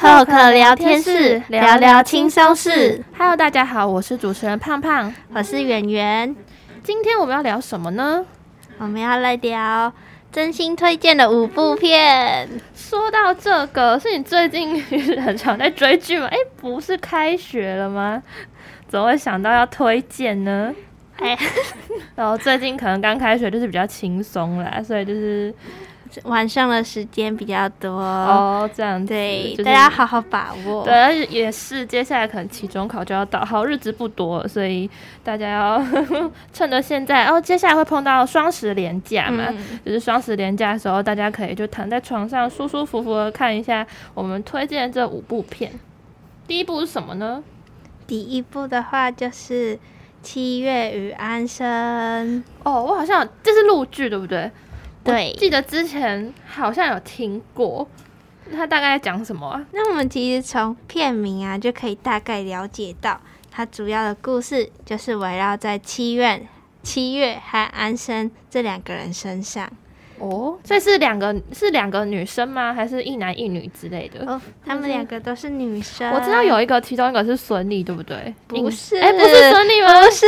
Talk 聊天室，聊聊轻松事。Hello，大家好，我是主持人胖胖，我是圆圆。今天我们要聊什么呢？我们要来聊真心推荐的五部片。说到这个，是你最近很常在追剧吗？哎、欸，不是开学了吗？怎么会想到要推荐呢？哎，然后最近可能刚开学，就是比较轻松啦，所以就是。晚上的时间比较多哦，这样子对，就是、大家好好把握。对，而且也是接下来可能期中考就要到，好日子不多，所以大家要呵 呵趁着现在。哦，接下来会碰到双十连假嘛，嗯、就是双十连假的时候，大家可以就躺在床上舒舒服服的看一下我们推荐的这五部片。第一部是什么呢？第一部的话就是《七月与安生》。哦，我好像这是陆剧，对不对？对，记得之前好像有听过，他大概在讲什么啊？那我们其实从片名啊就可以大概了解到，它主要的故事就是围绕在七月、七月和安生这两个人身上。哦，这是两个是两个女生吗？还是一男一女之类的？哦，他们两个都是女生。我知道有一个，其中一个是孙俪，对不对？不是，哎、欸，不是孙俪吗？不是。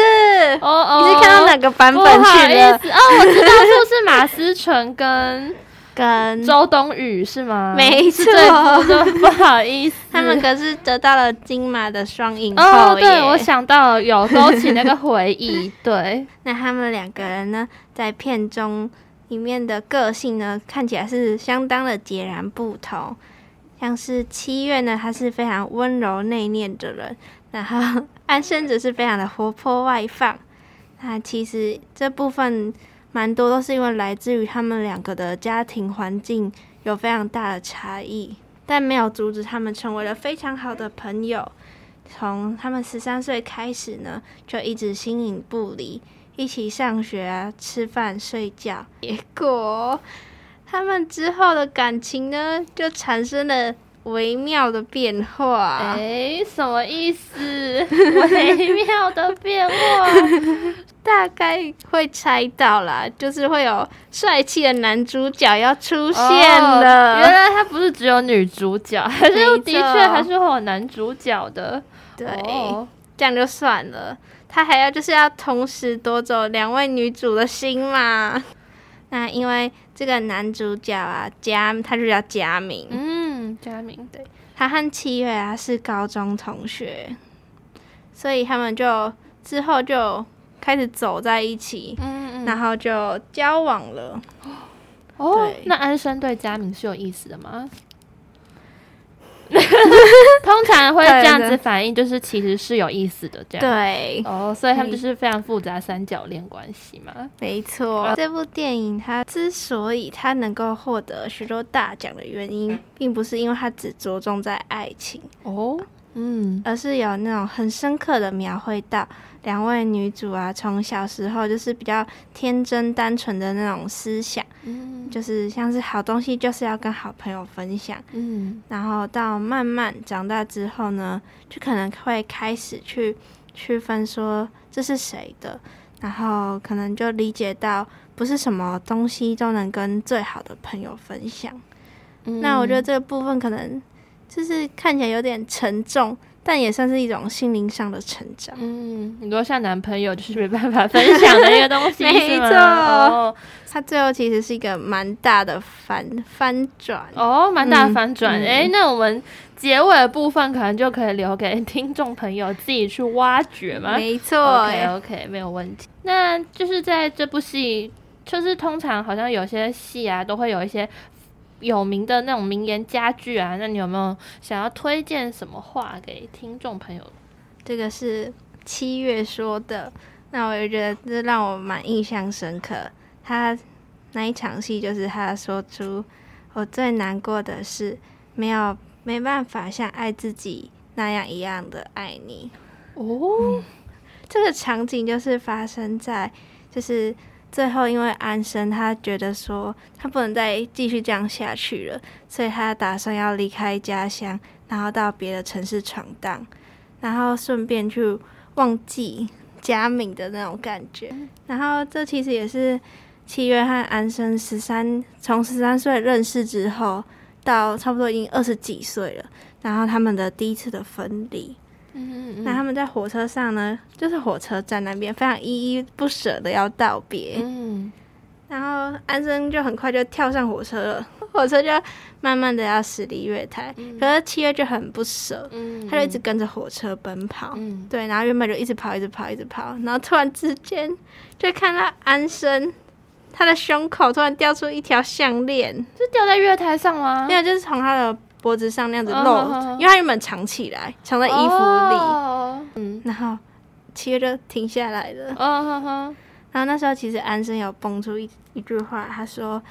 哦哦，你是看到哪个版本去的？哦，我知道，就是马思纯跟 跟周冬雨是吗？没错，不好意思，他们可是得到了金马的双影后。哦，对，我想到，有勾起那个回忆。对，那他们两个人呢，在片中。里面的个性呢，看起来是相当的截然不同。像是七月呢，他是非常温柔内敛的人，然后安生则是非常的活泼外放。那其实这部分蛮多都是因为来自于他们两个的家庭环境有非常大的差异，但没有阻止他们成为了非常好的朋友。从他们十三岁开始呢，就一直形影不离。一起上学啊，吃饭、睡觉。结果他们之后的感情呢，就产生了微妙的变化。哎、欸，什么意思？微妙的变化，大概会猜到啦，就是会有帅气的男主角要出现了。哦、原来他不是只有女主角，还是的确还是会有男主角的。对，哦、这样就算了。他还要就是要同时夺走两位女主的心嘛？那因为这个男主角啊，佳，他就叫佳明。嗯，佳明，对，他和七月啊是高中同学，所以他们就之后就开始走在一起，嗯嗯，然后就交往了。哦，那安生对佳明是有意思的吗？通常会这样子反应，就是其实是有意思的，这样对哦，所以他们就是非常复杂三角恋关系嘛。没错，这部电影它之所以它能够获得许多大奖的原因，并不是因为它只着重在爱情哦，嗯，而是有那种很深刻的描绘到。两位女主啊，从小时候就是比较天真单纯的那种思想，嗯，就是像是好东西就是要跟好朋友分享，嗯，然后到慢慢长大之后呢，就可能会开始去区分说这是谁的，然后可能就理解到不是什么东西都能跟最好的朋友分享。嗯，那我觉得这个部分可能就是看起来有点沉重。但也算是一种心灵上的成长。嗯，很多像男朋友就是没办法分享的一个东西，没错。哦，他最后其实是一个蛮大的反翻转。哦，蛮大的反转。哎、嗯欸，那我们结尾的部分可能就可以留给听众朋友自己去挖掘嘛。没错。OK，没有问题。那就是在这部戏，就是通常好像有些戏啊，都会有一些。有名的那种名言佳句啊，那你有没有想要推荐什么话给听众朋友？这个是七月说的，那我也觉得这让我蛮印象深刻。他那一场戏就是他说出我最难过的是没有没办法像爱自己那样一样的爱你。哦、嗯，这个场景就是发生在就是。最后，因为安生他觉得说他不能再继续这样下去了，所以他打算要离开家乡，然后到别的城市闯荡，然后顺便去忘记佳敏的那种感觉。然后这其实也是七月和安生十三从十三岁认识之后，到差不多已经二十几岁了，然后他们的第一次的分离。嗯。那他们在火车上呢，就是火车站那边非常依依不舍的要道别。嗯。然后安生就很快就跳上火车了，火车就慢慢的要驶离月台，嗯、可是七月就很不舍，嗯、他就一直跟着火车奔跑，嗯、对，然后原本就一直跑，一直跑，一直跑，然后突然之间就看到安生他的胸口突然掉出一条项链，是掉在月台上吗？没有，就是从他的脖子上那样子露，哦、因为他原本藏起来，藏在衣服里，哦、嗯，然后七月就停下来了，哦呵呵然后那时候其实安生有蹦出一一句话，他说：“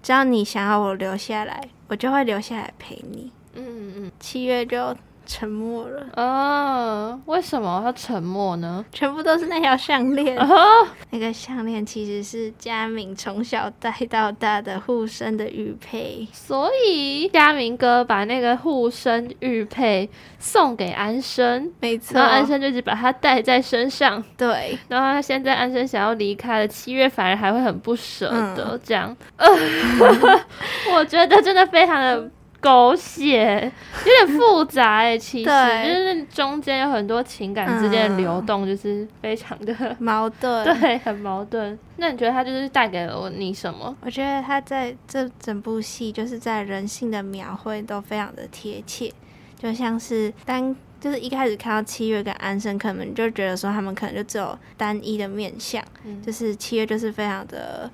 只要你想要我留下来，我就会留下来陪你。”嗯嗯嗯。七月就沉默了。哦，为什么要沉默呢？全部都是那条项链。哦，那个项链其实是佳明从小戴到大的护身的玉佩，所以佳明哥把那个护身玉佩送给安生，没错。然后安生就一直把它戴在身上。对。然后他现在安生想要离开了，七月反而还会很不舍得、嗯、这样。呃，我觉得真的非常的。狗血，有点复杂哎，其实就是中间有很多情感之间的流动，就是非常的、嗯、矛盾，对，很矛盾。那你觉得他就是带给了我你什么？我觉得他在这整部戏就是在人性的描绘都非常的贴切，就像是单就是一开始看到七月跟安生，可能就觉得说他们可能就只有单一的面相，嗯、就是七月就是非常的。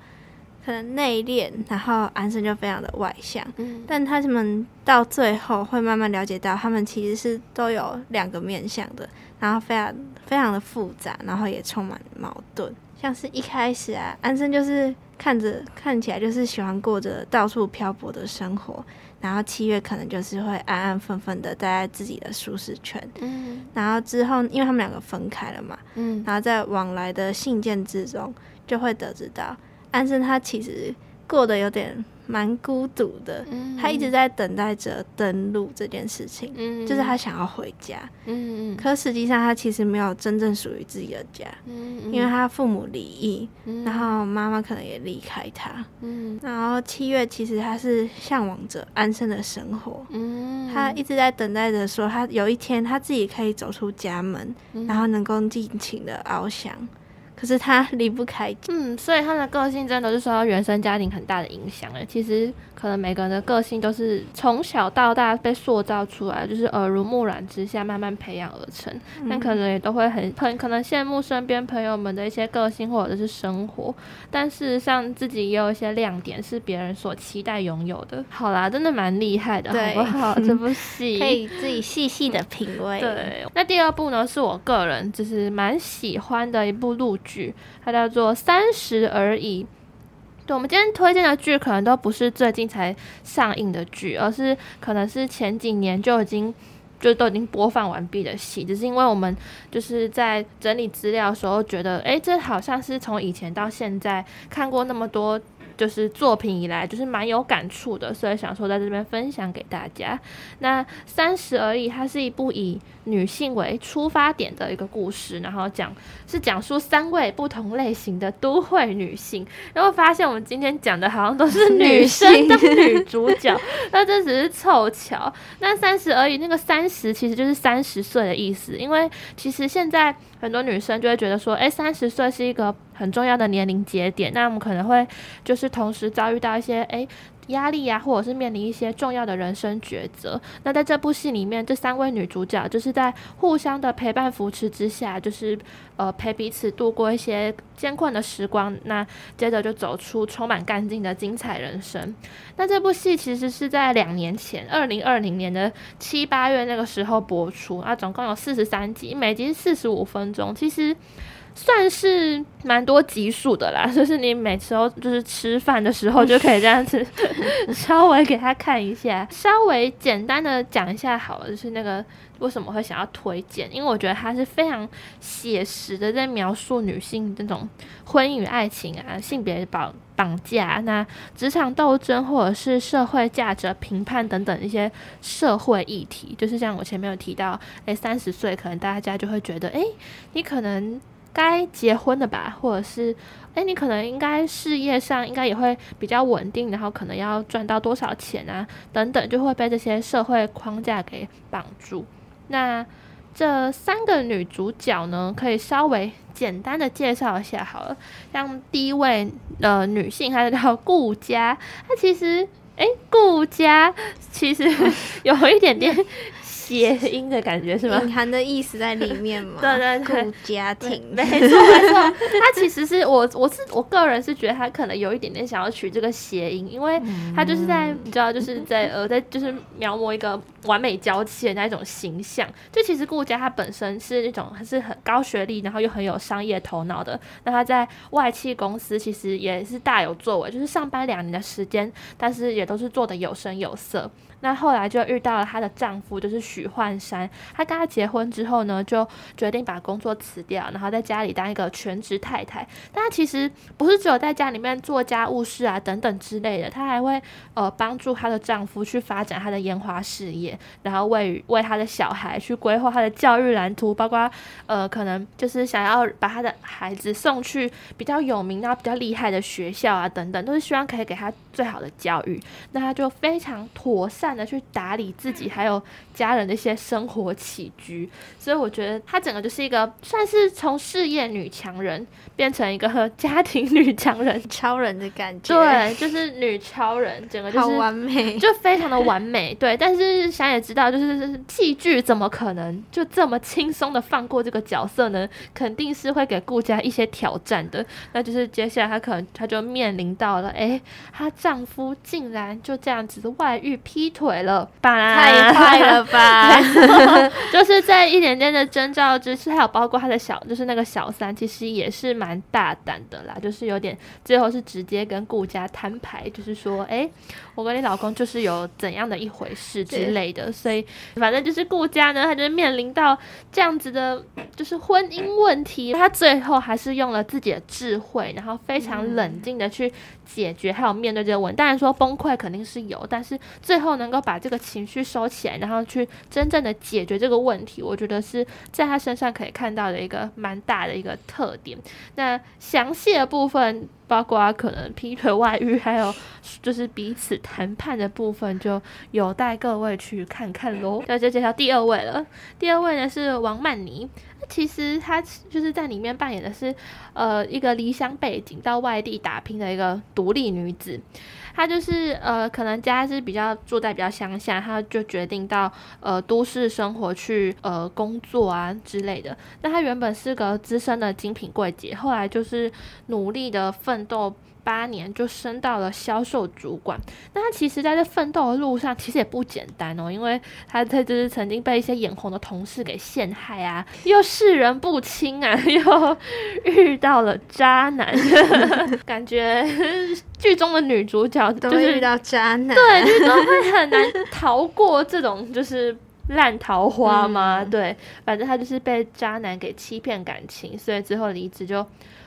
可能内敛，然后安生就非常的外向，嗯、但他们到最后会慢慢了解到，他们其实是都有两个面向的，然后非常非常的复杂，然后也充满矛盾。像是一开始啊，安生就是看着看起来就是喜欢过着到处漂泊的生活，然后七月可能就是会安安分分的待在自己的舒适圈，嗯、然后之后因为他们两个分开了嘛，嗯、然后在往来的信件之中就会得知到。安生他其实过得有点蛮孤独的，嗯、他一直在等待着登陆这件事情，嗯、就是他想要回家，嗯、可实际上他其实没有真正属于自己的家，嗯、因为他父母离异，嗯、然后妈妈可能也离开他，嗯、然后七月其实他是向往着安生的生活，嗯、他一直在等待着说他有一天他自己可以走出家门，嗯、然后能够尽情的翱翔。可是他离不开，嗯，所以他的个性真的是受到原生家庭很大的影响了。其实可能每个人的个性都是从小到大被塑造出来，就是耳濡目染之下慢慢培养而成。但可能也都会很很可能羡慕身边朋友们的一些个性或者是生活，但事实上自己也有一些亮点是别人所期待拥有的。好啦，真的蛮厉害的，好不好？这部戏可以自己细细的品味。对，那第二部呢，是我个人就是蛮喜欢的一部录。剧，它叫做《三十而已》。对，我们今天推荐的剧，可能都不是最近才上映的剧，而是可能是前几年就已经就都已经播放完毕的戏。只是因为我们就是在整理资料的时候，觉得，哎，这好像是从以前到现在看过那么多。就是作品以来，就是蛮有感触的，所以想说在这边分享给大家。那三十而已，它是一部以女性为出发点的一个故事，然后讲是讲述三位不同类型的都会女性。然后发现我们今天讲的好像都是女生当女主角，那这只是凑巧。那三十而已，那个三十其实就是三十岁的意思，因为其实现在。很多女生就会觉得说，哎，三十岁是一个很重要的年龄节点，那我们可能会就是同时遭遇到一些哎压力呀、或者是面临一些重要的人生抉择。那在这部戏里面，这三位女主角就是在互相的陪伴扶持之下，就是呃陪彼此度过一些艰困的时光。那接着就走出充满干劲的精彩人生。那这部戏其实是在两年前，二零二零年的七八月那个时候播出啊，总共有四十三集，每集四十五分钟，其实。算是蛮多集数的啦，就是你每次都就是吃饭的时候就可以这样子 稍微给他看一下，稍微简单的讲一下好了，就是那个为什么会想要推荐，因为我觉得他是非常写实的在描述女性这种婚姻与爱情啊、性别绑绑架、那职场斗争或者是社会价值评判等等一些社会议题，就是像我前面有提到，诶，三十岁可能大家就会觉得，诶，你可能。该结婚的吧，或者是哎、欸，你可能应该事业上应该也会比较稳定，然后可能要赚到多少钱啊，等等，就会被这些社会框架给绑住。那这三个女主角呢，可以稍微简单的介绍一下好了。像第一位呃女性，她叫顾佳，她其实哎，顾佳其实 有一点点。谐音的感觉是吗？隐含的意思在里面吗？对对对，顾家庭，没错没错。他其实是我，我是我个人是觉得他可能有一点点想要取这个谐音，因为他就是在你知道，就是在呃，在就是描摹一个完美娇妻的那种形象。就其实顾家他本身是那种还是很高学历，然后又很有商业头脑的。那他在外企公司其实也是大有作为，就是上班两年的时间，但是也都是做的有声有色。那后来就遇到了她的丈夫，就是许幻山。她跟他结婚之后呢，就决定把工作辞掉，然后在家里当一个全职太太。但她其实不是只有在家里面做家务事啊等等之类的，她还会呃帮助她的丈夫去发展他的烟花事业，然后为为他的小孩去规划他的教育蓝图，包括呃可能就是想要把他的孩子送去比较有名然后比较厉害的学校啊等等，都是希望可以给他最好的教育。那他就非常妥善的去打理自己，还有家人的一些生活起居，所以我觉得她整个就是一个算是从事业女强人变成一个 家庭女强人，超人的感觉。对，就是女超人，整个就是完美，就非常的完美。对，但是想也知道，就是戏剧怎么可能就这么轻松的放过这个角色呢？肯定是会给顾家一些挑战的。那就是接下来她可能她就面临到了，哎，她丈夫竟然就这样子外遇劈腿。了吧，太快了吧！就是在一点点的征兆之下，还有包括他的小，就是那个小三，其实也是蛮大胆的啦，就是有点最后是直接跟顾家摊牌，就是说，哎、欸，我跟你老公就是有怎样的一回事之类的，所以反正就是顾家呢，他就面临到这样子的，就是婚姻问题，他最后还是用了自己的智慧，然后非常冷静的去解决，还有面对这个问题。当然说崩溃肯定是有，但是最后能够。把这个情绪收起来，然后去真正的解决这个问题，我觉得是在他身上可以看到的一个蛮大的一个特点。那详细的部分，包括可能劈腿、外遇，还有 就是彼此谈判的部分，就有待各位去看看喽。那就介绍第二位了。第二位呢是王曼妮，其实她就是在里面扮演的是呃一个离乡背景到外地打拼的一个独立女子。她就是呃，可能家是比较住在比较乡下，她就决定到呃都市生活去呃工作啊之类的。那她原本是个资深的精品柜姐，后来就是努力的奋斗。八年就升到了销售主管，那他其实在这奋斗的路上其实也不简单哦，因为他他就是曾经被一些眼红的同事给陷害啊，又世人不清啊，又遇到了渣男，感觉剧中的女主角就是都会遇到渣男，对，就是都会很难逃过这种就是烂桃花吗，嗯、对，反正他就是被渣男给欺骗感情，所以之后离职就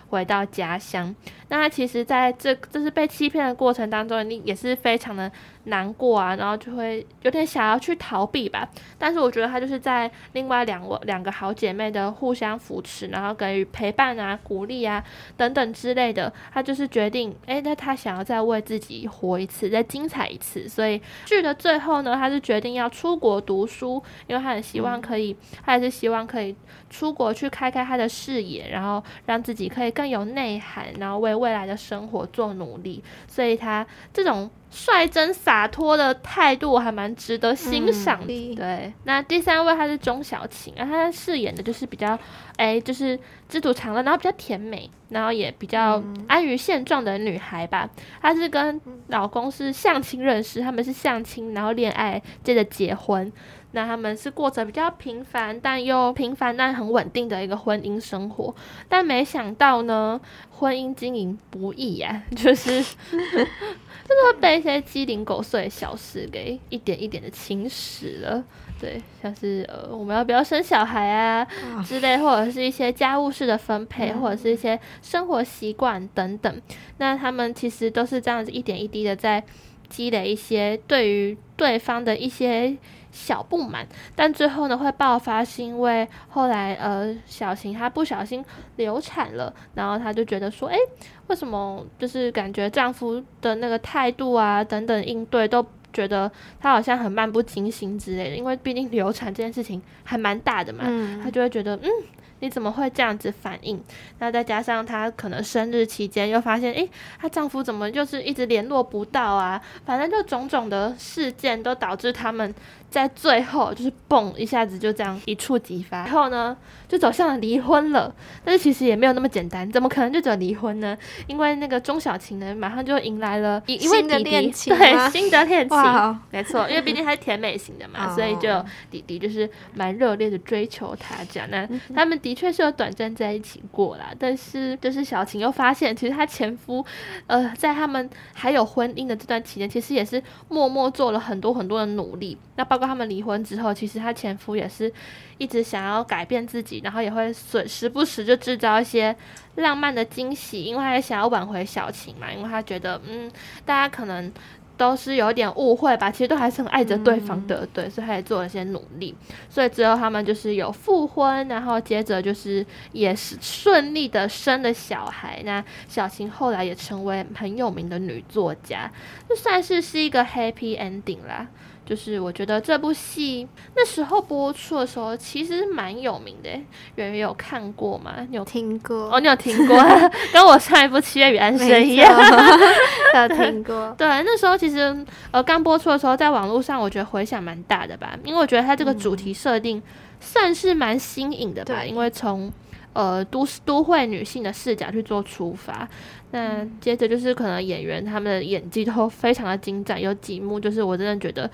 回到家乡。那他其实在这就是被欺骗的过程当中，你也是非常的难过啊，然后就会有点想要去逃避吧。但是我觉得他就是在另外两位两个好姐妹的互相扶持，然后给予陪伴啊、鼓励啊等等之类的，他就是决定，哎，那他想要再为自己活一次，再精彩一次。所以剧的最后呢，他是决定要出国读书，因为他很希望可以，嗯、他也是希望可以出国去开开他的视野，然后让自己可以更有内涵，然后为。未来的生活做努力，所以他这种率真洒脱的态度还蛮值得欣赏的。嗯、对，那第三位她是钟小琴，啊，她饰演的就是比较，哎、欸，就是知足常乐，然后比较甜美，然后也比较安于现状的女孩吧。她是跟老公是相亲认识，他们是相亲，然后恋爱，接着结婚。那他们是过着比较平凡但又平凡但很稳定的一个婚姻生活，但没想到呢，婚姻经营不易呀、啊，就是 就是会被一些鸡零狗碎的小事给一点一点的侵蚀了。对，像是呃，我们要不要生小孩啊之类，或者是一些家务事的分配，或者是一些生活习惯等等。那他们其实都是这样子一点一滴的在积累一些对于对方的一些。小不满，但最后呢会爆发，是因为后来呃小晴她不小心流产了，然后她就觉得说，诶，为什么就是感觉丈夫的那个态度啊等等应对都觉得她好像很漫不经心之类的，因为毕竟流产这件事情还蛮大的嘛，嗯，她就会觉得嗯。你怎么会这样子反应？那再加上她可能生日期间又发现，诶，她丈夫怎么就是一直联络不到啊？反正就种种的事件都导致他们。在最后就是嘣一下子就这样一触即发，然后呢就走向了离婚了。但是其实也没有那么简单，怎么可能就只有离婚呢？因为那个钟小琴呢，马上就迎来了一位弟弟，对，新的恋情，没错，因为毕竟她是甜美型的嘛，所以就弟弟就是蛮热烈的追求她这样。那他们的确是有短暂在一起过啦，但是就是小琴又发现，其实她前夫，呃，在他们还有婚姻的这段期间，其实也是默默做了很多很多的努力。那包括他们离婚之后，其实她前夫也是一直想要改变自己，然后也会时时不时就制造一些浪漫的惊喜，因为他也想要挽回小晴嘛，因为他觉得，嗯，大家可能都是有点误会吧，其实都还是很爱着对方的，嗯、对，所以他也做了一些努力，所以之后他们就是有复婚，然后接着就是也是顺利的生了小孩。那小晴后来也成为很有名的女作家，就算是是一个 happy ending 啦。就是我觉得这部戏那时候播出的时候，其实蛮有名的。圆圆有看过吗？你有听过？哦，你有听过？跟我上一部《七月与安生》一样，有听过。对，那时候其实呃刚播出的时候，在网络上我觉得回响蛮大的吧，因为我觉得它这个主题设定算是蛮新颖的吧，嗯、因为从呃都市都会女性的视角去做出发。那接着就是可能演员他们的演技都非常的精湛，有几幕就是我真的觉得，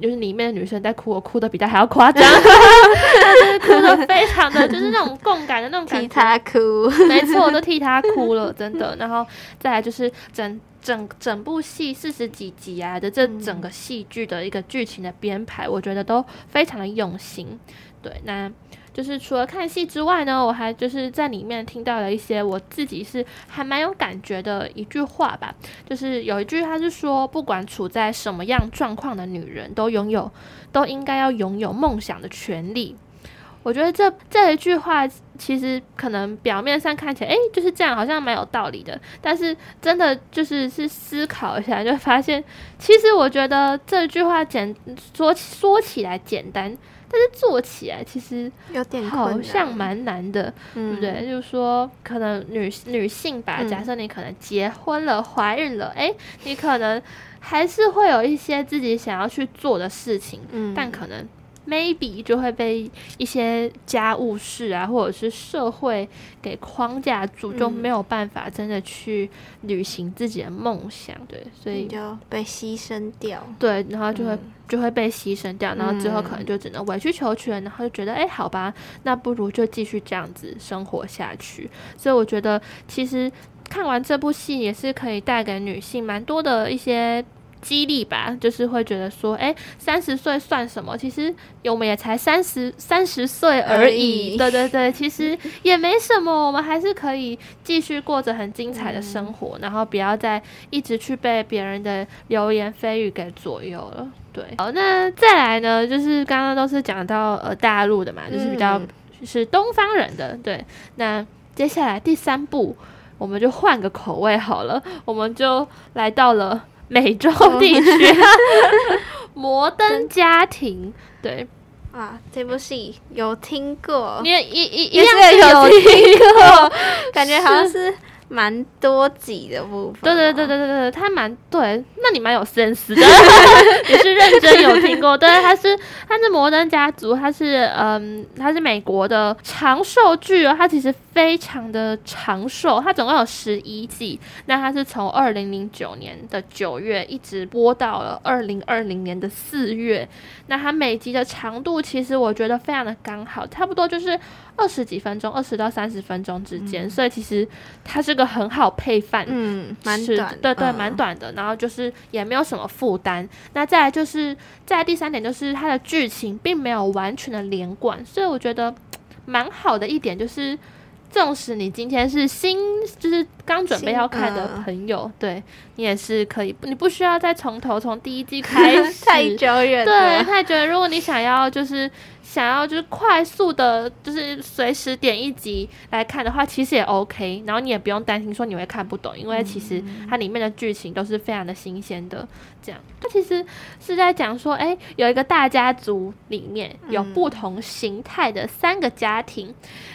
就是里面的女生在哭，我哭的比她还要夸张，就是哭的非常的就是那种共感的那种感觉，替她哭，没错，我都替她哭了，真的。然后再来就是整整整部戏四十几集啊的这整个戏剧的一个剧情的编排，我觉得都非常的用心。对，那。就是除了看戏之外呢，我还就是在里面听到了一些我自己是还蛮有感觉的一句话吧。就是有一句，他是说，不管处在什么样状况的女人，都拥有，都应该要拥有梦想的权利。我觉得这这一句话其实可能表面上看起来，诶，就是这样，好像蛮有道理的。但是真的就是是思考一下，就发现，其实我觉得这句话简说说起来简单。但是做起来其实有点好像蛮难的，对不对？就是说，可能女女性吧，假设你可能结婚了、怀孕了，哎，你可能还是会有一些自己想要去做的事情，但可能。Maybe 就会被一些家务事啊，或者是社会给框架住，就没有办法真的去履行自己的梦想，对，所以就被牺牲掉，对，然后就会、嗯、就会被牺牲掉，然后之后可能就只能委曲求全，然后就觉得，哎、欸，好吧，那不如就继续这样子生活下去。所以我觉得，其实看完这部戏也是可以带给女性蛮多的一些。激励吧，就是会觉得说，哎，三十岁算什么？其实我们也才三十三十岁而已。对对对，其实也没什么，我们还是可以继续过着很精彩的生活，嗯、然后不要再一直去被别人的流言蜚语给左右了。对，好，那再来呢，就是刚刚都是讲到呃大陆的嘛，就是比较是东方人的。对，那接下来第三步，我们就换个口味好了，我们就来到了。美洲地区，摩登家庭，对。啊，这部戏有听过，你也一一一样有听过，感觉好像是。蛮多集的部分，对对对对对对，他蛮对，那你蛮有 sense 的，也是认真有听过。对，他是他是摩登家族，他是嗯，他是美国的长寿剧哦，他其实非常的长寿，它总共有十一季，那它是从二零零九年的九月一直播到了二零二零年的四月，那它每集的长度其实我觉得非常的刚好，差不多就是。二十几分钟，二十到三十分钟之间，嗯、所以其实它是个很好配饭，嗯，蛮短，对对，蛮短的。然后就是也没有什么负担。那再来就是，再来第三点就是它的剧情并没有完全的连贯，所以我觉得蛮好的一点就是，纵使你今天是新，就是刚准备要看的朋友，对你也是可以，你不需要再从头从第一季开始，太久远，对，太久远。如果你想要就是。想要就是快速的，就是随时点一集来看的话，其实也 OK。然后你也不用担心说你会看不懂，因为其实它里面的剧情都是非常的新鲜的。这样，它其实是在讲说，哎，有一个大家族里面有不同形态的三个家庭。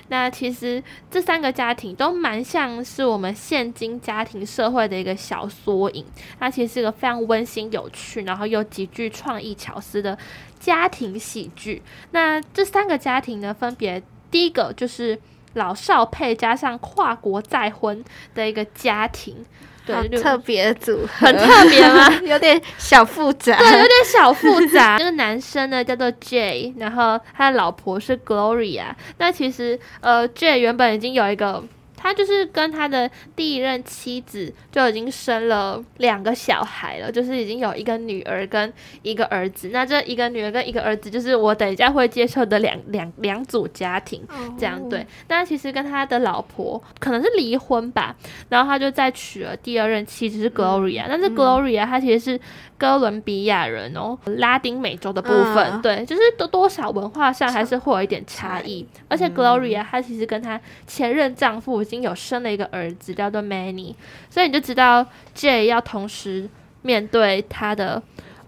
那其实这三个家庭都蛮像是我们现今家庭社会的一个小缩影。它其实是一个非常温馨、有趣，然后又极具创意巧思的。家庭喜剧，那这三个家庭呢，分别第一个就是老少配加上跨国再婚的一个家庭，对，特别组合，很特别吗？有点小复杂，对，有点小复杂。这个男生呢叫做 Jay，然后他的老婆是 Gloria。那其实呃，Jay 原本已经有一个。他就是跟他的第一任妻子就已经生了两个小孩了，就是已经有一个女儿跟一个儿子。那这一个女儿跟一个儿子，就是我等一下会介绍的两两两组家庭，这样对。那其实跟他的老婆可能是离婚吧，然后他就再娶了第二任妻子是 Gloria，但是 Gloria 她其实是哥伦比亚人哦，拉丁美洲的部分，对，就是多多少文化上还是会有一点差异。而且 Gloria 她其实跟她前任丈夫。已经有生了一个儿子，叫做 Manny，所以你就知道 J 要同时面对他的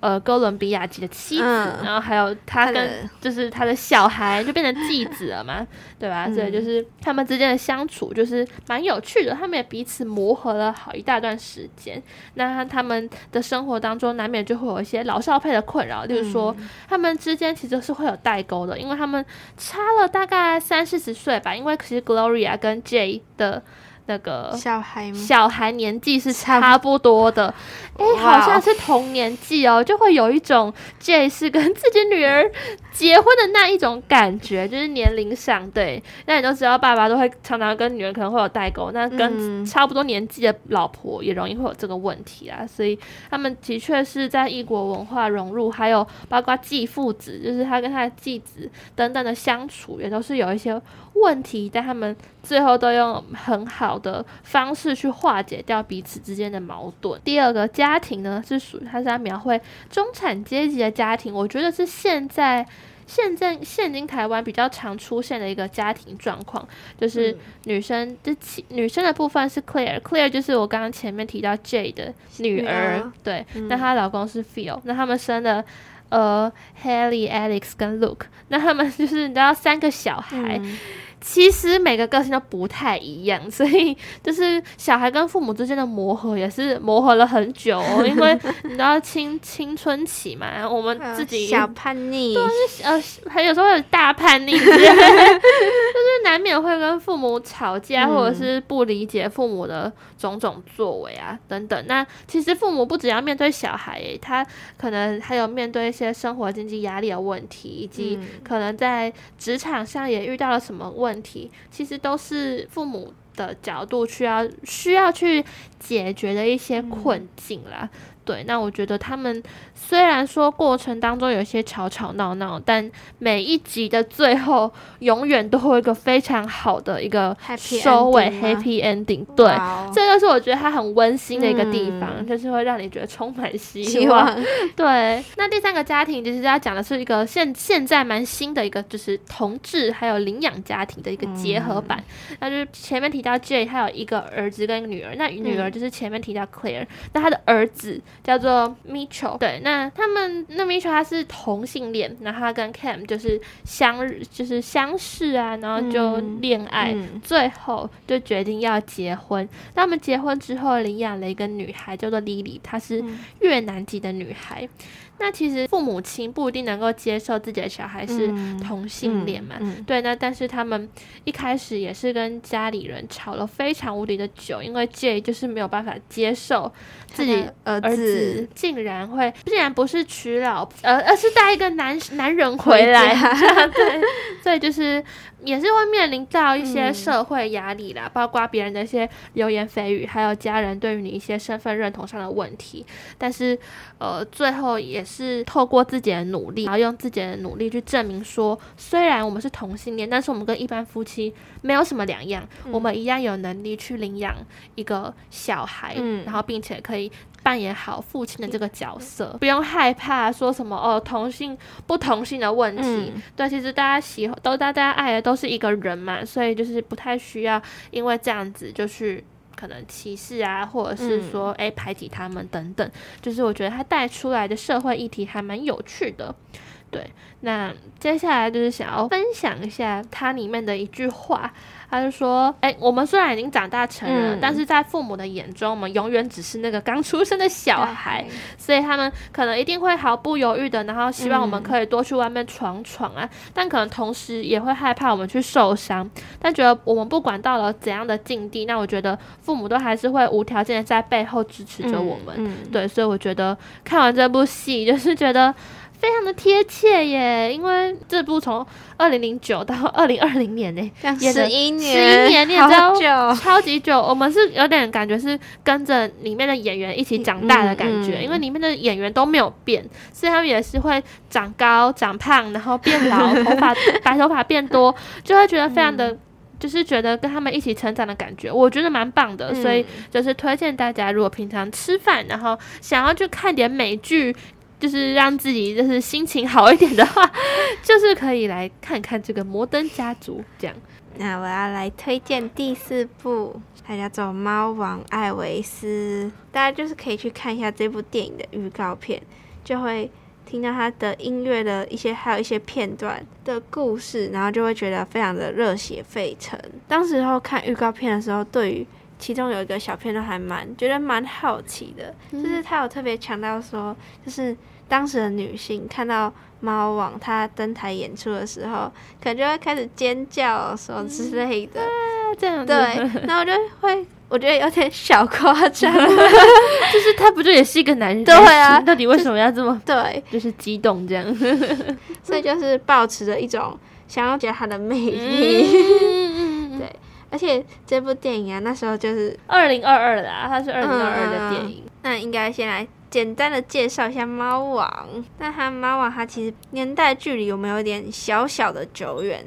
呃哥伦比亚籍的妻子，嗯、然后还有他跟就是他的小孩就变成继子了嘛，对吧？所以就是他们之间的相处就是蛮有趣的，他们也彼此磨合了好一大段时间。那他们的生活当中难免就会有一些老少配的困扰，例如说他们之间其实是会有代沟的，因为他们差了大概三四十岁吧，因为其实 Gloria 跟 Jay 的。那个小孩，小孩年纪是差不多的，哎、欸，好像是同年纪哦，就会有一种 Jay 是跟自己女儿结婚的那一种感觉，就是年龄上对。那你都知道，爸爸都会常常跟女儿可能会有代沟，那跟差不多年纪的老婆也容易会有这个问题啊。所以他们的确是在异国文化融入，还有包括继父子，就是他跟他的继子等等的相处，也都是有一些问题，但他们最后都用很好的方式去化解掉彼此之间的矛盾。第二个家庭呢，是属于他是在描绘中产阶级的家庭，我觉得是现在现在现今台湾比较常出现的一个家庭状况，就是女生的其女生的部分是 Claire，Claire 就是我刚刚前面提到 Jay 的女儿，女儿对，嗯、那她老公是 Phil，那他们生的。呃，Haley、Alex 跟 Luke，那他们就是你知道三个小孩。嗯其实每个个性都不太一样，所以就是小孩跟父母之间的磨合也是磨合了很久哦。因为你知道青青春期嘛，我们自己小叛逆，对，呃，还有时候有大叛逆，就是难免会跟父母吵架，或者是不理解父母的种种作为啊等等。那其实父母不只要面对小孩，他可能还有面对一些生活经济压力的问题，以及可能在职场上也遇到了什么问题。问题其实都是父母的角度需要需要去解决的一些困境啦。嗯对，那我觉得他们虽然说过程当中有些吵吵闹闹，但每一集的最后永远都会有一个非常好的一个收尾，Happy Ending。对，这个是我觉得它很温馨的一个地方，嗯、就是会让你觉得充满希望。希望对，那第三个家庭其实要讲的是一个现现在蛮新的一个，就是同志还有领养家庭的一个结合版。嗯、那就是前面提到 Jay，他有一个儿子跟一个女儿，那女儿就是前面提到 Claire，、嗯、那他的儿子。叫做 Mitchell，对，那他们那 Mitchell 他是同性恋，然后他跟 Cam 就是相就是相识啊，然后就恋爱，嗯嗯、最后就决定要结婚。那他们结婚之后领养了一个女孩，叫做 Lily，她是越南籍的女孩。嗯那其实父母亲不一定能够接受自己的小孩是同性恋嘛？嗯嗯嗯、对，那但是他们一开始也是跟家里人吵了非常无敌的久，因为 Jay 就是没有办法接受自己儿子竟然会竟然不是娶老婆，而而是带一个男男人回来，对，所以就是。也是会面临到一些社会压力啦，嗯、包括别人的一些流言蜚语，还有家人对于你一些身份认同上的问题。但是，呃，最后也是透过自己的努力，然后用自己的努力去证明说，虽然我们是同性恋，但是我们跟一般夫妻没有什么两样，嗯、我们一样有能力去领养一个小孩，嗯、然后并且可以扮演好父亲的这个角色，嗯、不用害怕说什么哦同性不同性的问题。嗯、对，其实大家喜欢都大家爱的都是一个人嘛，所以就是不太需要因为这样子就去。可能歧视啊，或者是说，哎、欸，排挤他们等等，嗯、就是我觉得他带出来的社会议题还蛮有趣的，对。那接下来就是想要分享一下它里面的一句话。他就说：“哎、欸，我们虽然已经长大成人，嗯、但是在父母的眼中，我们永远只是那个刚出生的小孩，所以他们可能一定会毫不犹豫的，然后希望我们可以多去外面闯闯啊。嗯、但可能同时也会害怕我们去受伤，但觉得我们不管到了怎样的境地，那我觉得父母都还是会无条件的在背后支持着我们。对，所以我觉得看完这部戏，就是觉得。”非常的贴切耶，因为这部从二零零九到二零二零年呢，十一年，十一年，你也知道，久超级久。我们是有点感觉是跟着里面的演员一起长大的感觉，嗯嗯、因为里面的演员都没有变，所以他们也是会长高、长胖，然后变老，头发白头发变多，就会觉得非常的，嗯、就是觉得跟他们一起成长的感觉，我觉得蛮棒的。嗯、所以就是推荐大家，如果平常吃饭，然后想要去看点美剧。就是让自己就是心情好一点的话，就是可以来看看这个《摩登家族》这样。那我要来推荐第四部，它叫做《猫王艾维斯》，大家就是可以去看一下这部电影的预告片，就会听到它的音乐的一些，还有一些片段的故事，然后就会觉得非常的热血沸腾。当时候看预告片的时候，对于其中有一个小片段还蛮觉得蛮好奇的，就是他有特别强调说，就是。当时的女性看到猫王他登台演出的时候，可能就会开始尖叫什么之类的。嗯啊、这样对，然后我就会我觉得有点小夸张，就是他不就也是一个男人？对啊，到底为什么要这么对？就是激动这样，所以就是保持着一种想要觉得他的魅力。对，而且这部电影啊，那时候就是二零二二的啊，它是二零二二的电影，嗯、那应该先来。简单的介绍一下猫王，那它猫王它其实年代距离有没有一点小小的久远？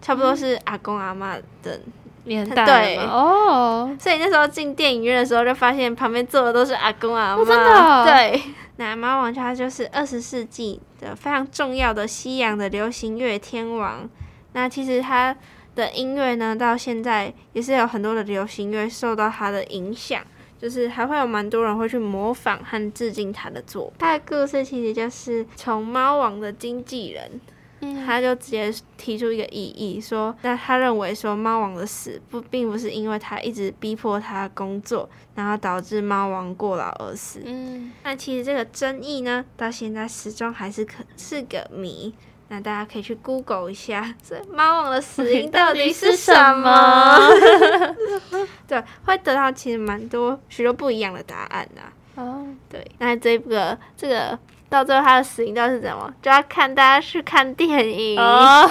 差不多是阿公阿嬷的年代，对哦。所以那时候进电影院的时候，就发现旁边坐的都是阿公阿嬷，真的。对，那猫王它就是二十世纪的非常重要的西洋的流行乐天王。那其实它的音乐呢，到现在也是有很多的流行乐受到它的影响。就是还会有蛮多人会去模仿和致敬他的作品。他的故事其实就是从猫王的经纪人，嗯，他就直接提出一个异议，说，那他认为说猫王的死不并不是因为他一直逼迫他工作，然后导致猫王过劳而死。嗯，那其实这个争议呢，到现在始终还是可是个谜。那大家可以去 Google 一下，所以猫王的死因 到底是什么？对，会得到其实蛮多许多不一样的答案呐。哦，对，那这个这个到最后他的死因到底是什么？就要看大家去看电影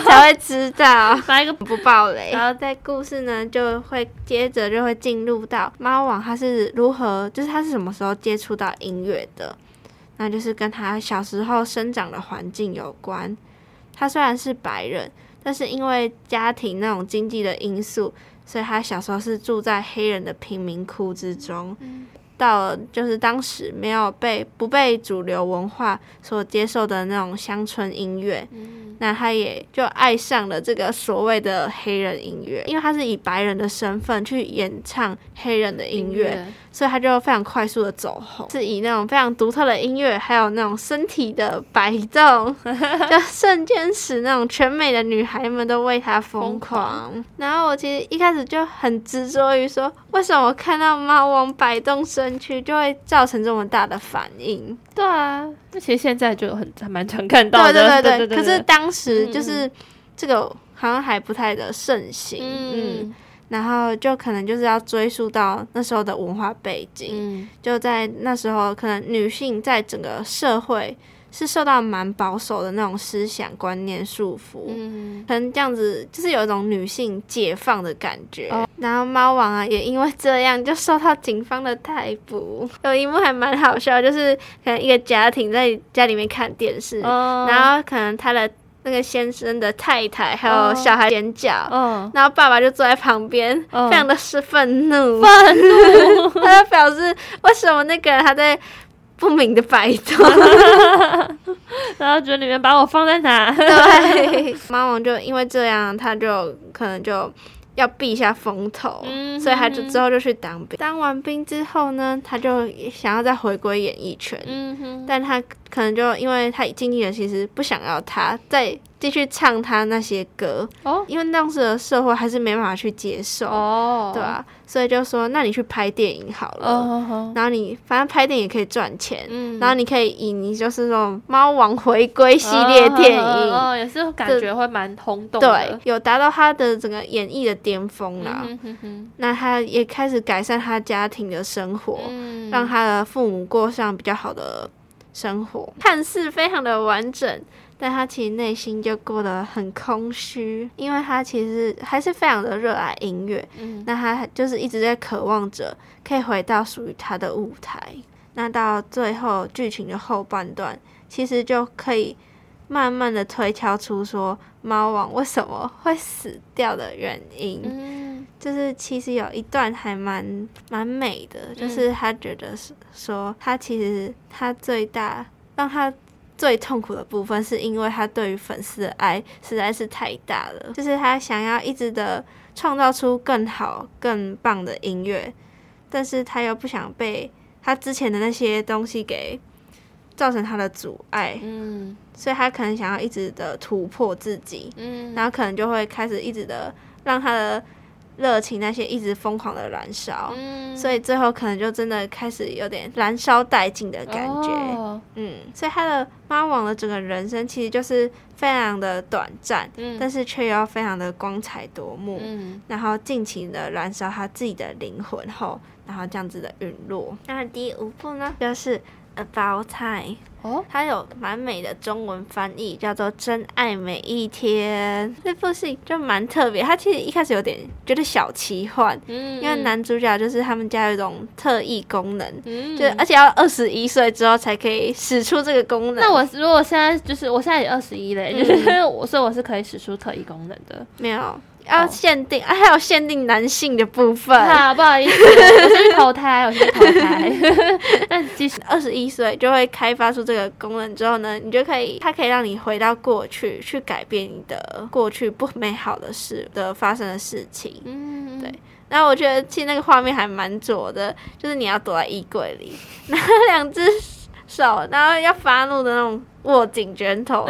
才会知道。来一个不爆雷，然后在故事呢就会接着就会进入到猫王他是如何，就是他是什么时候接触到音乐的？那就是跟他小时候生长的环境有关。他虽然是白人，但是因为家庭那种经济的因素，所以他小时候是住在黑人的贫民窟之中。嗯、到了就是当时没有被不被主流文化所接受的那种乡村音乐，嗯、那他也就爱上了这个所谓的黑人音乐，因为他是以白人的身份去演唱黑人的音乐。音所以他就非常快速的走红，是以那种非常独特的音乐，还有那种身体的摆动，就瞬间使那种全美的女孩们都为他疯狂。狂然后我其实一开始就很执着于说，为什么我看到猫王摆动身躯就会造成这么大的反应？对啊，那其实现在就很还蛮常看到的。对对对 对，可是当时就是这个好像还不太的盛行。嗯。嗯然后就可能就是要追溯到那时候的文化背景，嗯、就在那时候，可能女性在整个社会是受到蛮保守的那种思想观念束缚，嗯，可能这样子就是有一种女性解放的感觉。哦、然后猫王啊，也因为这样就受到警方的逮捕。有一幕还蛮好笑，就是可能一个家庭在家里面看电视，哦、然后可能他的那个先生的太太还有小孩尖叫，哦、然后爸爸就坐在旁边，哦、非常的是愤怒，愤怒，他就表示为什么那个人他在。不明的摆动，然后觉得你们把我放在哪？对，猫王就因为这样，他就可能就要避一下风头，所以他就之后就去当兵。当完兵之后呢，他就想要再回归演艺圈，但他可能就因为他经纪人其实不想要他再。继续唱他那些歌，oh? 因为当时的社会还是没办法去接受，oh. 对吧、啊？所以就说，那你去拍电影好了，oh. 然后你反正拍电影也可以赚钱，oh. 然后你可以以你就是那种猫王回归系列电影，哦，oh. oh. 也是感觉会蛮轰动的，对，有达到他的整个演艺的巅峰了。那他也开始改善他家庭的生活，嗯、让他的父母过上比较好的生活，看似非常的完整。但他其实内心就过得很空虚，因为他其实还是非常的热爱音乐，嗯，那他就是一直在渴望着可以回到属于他的舞台。那到最后剧情的后半段，其实就可以慢慢的推敲出说猫王为什么会死掉的原因。嗯，就是其实有一段还蛮蛮美的，就是他觉得是说他其实他最大让他。最痛苦的部分是因为他对于粉丝的爱实在是太大了，就是他想要一直的创造出更好、更棒的音乐，但是他又不想被他之前的那些东西给造成他的阻碍，嗯，所以他可能想要一直的突破自己，嗯，然后可能就会开始一直的让他的。热情那些一直疯狂的燃烧，嗯、所以最后可能就真的开始有点燃烧殆尽的感觉，哦、嗯，所以他的猫王的整个人生其实就是非常的短暂，嗯、但是却又非常的光彩夺目，嗯、然后尽情的燃烧他自己的灵魂后，然后这样子的陨落。那第五步呢，就是 About Time。哦，它有蛮美的中文翻译，叫做《真爱每一天》。这部戏就蛮特别，它其实一开始有点觉得小奇幻，嗯，因为男主角就是他们家有一种特异功能，嗯，就而且要二十一岁之后才可以使出这个功能。那我如果现在就是我现在也二十一了，就是 我所以我是可以使出特异功能的，没有。要限定啊，还有限定男性的部分。啊，不好意思，我先投胎，我先投胎。但其实二十一岁就会开发出这个功能之后呢，你就可以，它可以让你回到过去，去改变你的过去不美好的事的发生的事情。嗯，对。然后我觉得其实那个画面还蛮左的，就是你要躲在衣柜里，拿两只手，然后要发怒的那种。握紧拳头，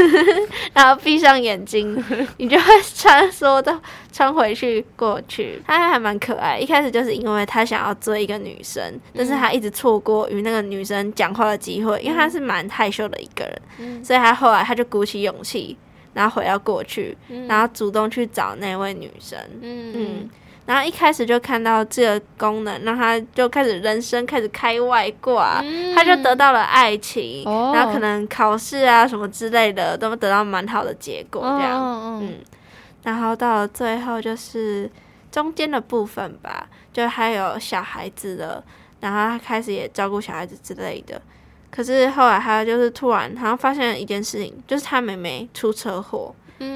然后闭上眼睛，你就会穿梭到穿回去过去。他还蛮可爱，一开始就是因为他想要追一个女生，嗯、但是他一直错过与那个女生讲话的机会，因为他是蛮害羞的一个人，嗯、所以他后来他就鼓起勇气，然后回到过去，嗯、然后主动去找那位女生。嗯。嗯然后一开始就看到这个功能，然后他就开始人生开始开外挂，嗯、他就得到了爱情，哦、然后可能考试啊什么之类的都得到蛮好的结果，这样，哦、嗯，然后到了最后就是中间的部分吧，就还有小孩子的，然后他开始也照顾小孩子之类的，可是后来他就是突然好像发现了一件事情，就是他妹妹出车祸。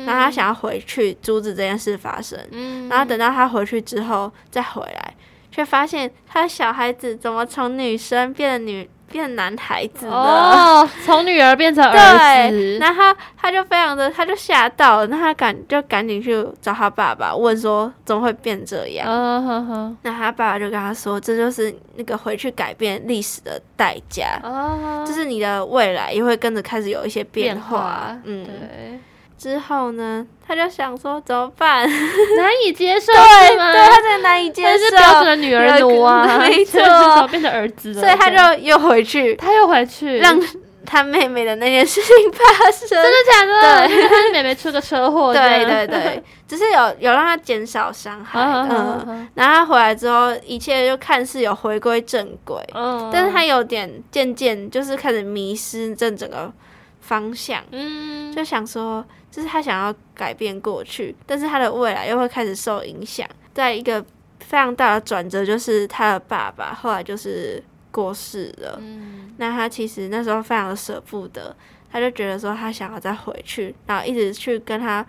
然后他想要回去阻止这件事发生，嗯、然后等到他回去之后再回来，却发现他的小孩子怎么从女生变成女变成男孩子了？哦，从女儿变成儿子。对，然后他他就非常的，他就吓到了，那他赶就赶紧去找他爸爸，问说怎么会变这样？哦、呵呵那他爸爸就跟他说，这就是那个回去改变历史的代价，哦，就是你的未来也会跟着开始有一些变化。变化嗯，对。之后呢，他就想说怎么办？难以接受，对吗？对，他真的难以接受，是标准的女儿奴啊，没错，变成儿子了，所以他就又回去，他又回去，让他妹妹的那件事情发生。真的假的？对，他妹妹出个车祸。对对对，只是有有让他减少伤害。嗯，然后他回来之后，一切就看似有回归正轨。嗯，但是他有点渐渐就是开始迷失这整个方向。嗯，就想说，就是他想要改变过去，但是他的未来又会开始受影响。在一个非常大的转折，就是他的爸爸后来就是过世了。嗯，那他其实那时候非常的舍不得，他就觉得说他想要再回去，然后一直去跟他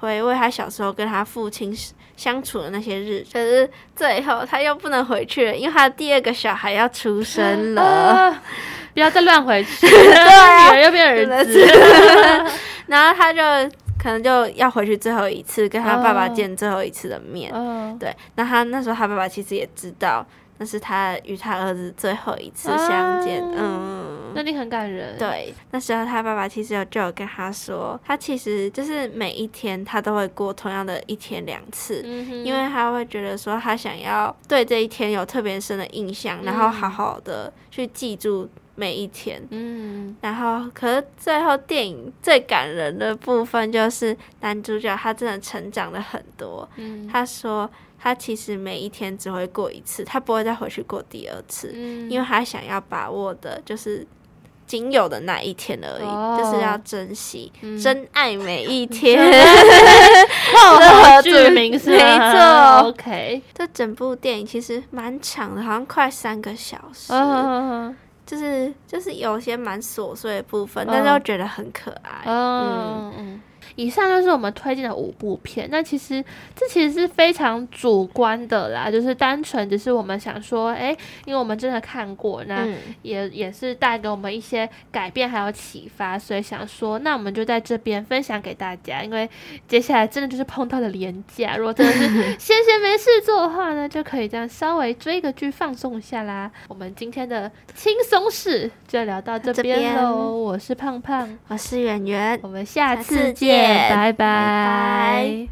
回味他小时候跟他父亲相处的那些日子。可是最后他又不能回去了，因为他第二个小孩要出生了，啊、不要再乱回去，对啊，女儿又变儿子，然后他就。可能就要回去最后一次跟他爸爸见最后一次的面，oh. 对。那他那时候他爸爸其实也知道那是他与他儿子最后一次相见，oh. 嗯。那你很感人。对，那时候他爸爸其实有就有跟他说，他其实就是每一天他都会过同样的一天两次，mm hmm. 因为他会觉得说他想要对这一天有特别深的印象，然后好好的去记住。每一天，嗯，然后可是最后电影最感人的部分就是男主角他真的成长了很多。嗯，他说他其实每一天只会过一次，他不会再回去过第二次，嗯，因为他想要把握的就是仅有的那一天而已，哦，就是要珍惜，嗯，真爱每一天。剧名是没错，OK。这整部电影其实蛮长的，好像快三个小时。哦就是就是有些蛮琐碎的部分，但是又觉得很可爱。嗯嗯。以上就是我们推荐的五部片。那其实这其实是非常主观的啦，就是单纯只是我们想说，哎、欸，因为我们真的看过，那也、嗯、也是带给我们一些改变还有启发，所以想说，那我们就在这边分享给大家。因为接下来真的就是碰到了廉价，如果真的是 闲闲没事做的话呢，就可以这样稍微追个剧放松一下啦。我们今天的轻松事就聊到这边喽。我是胖胖，我是圆圆，我们下次见。拜拜。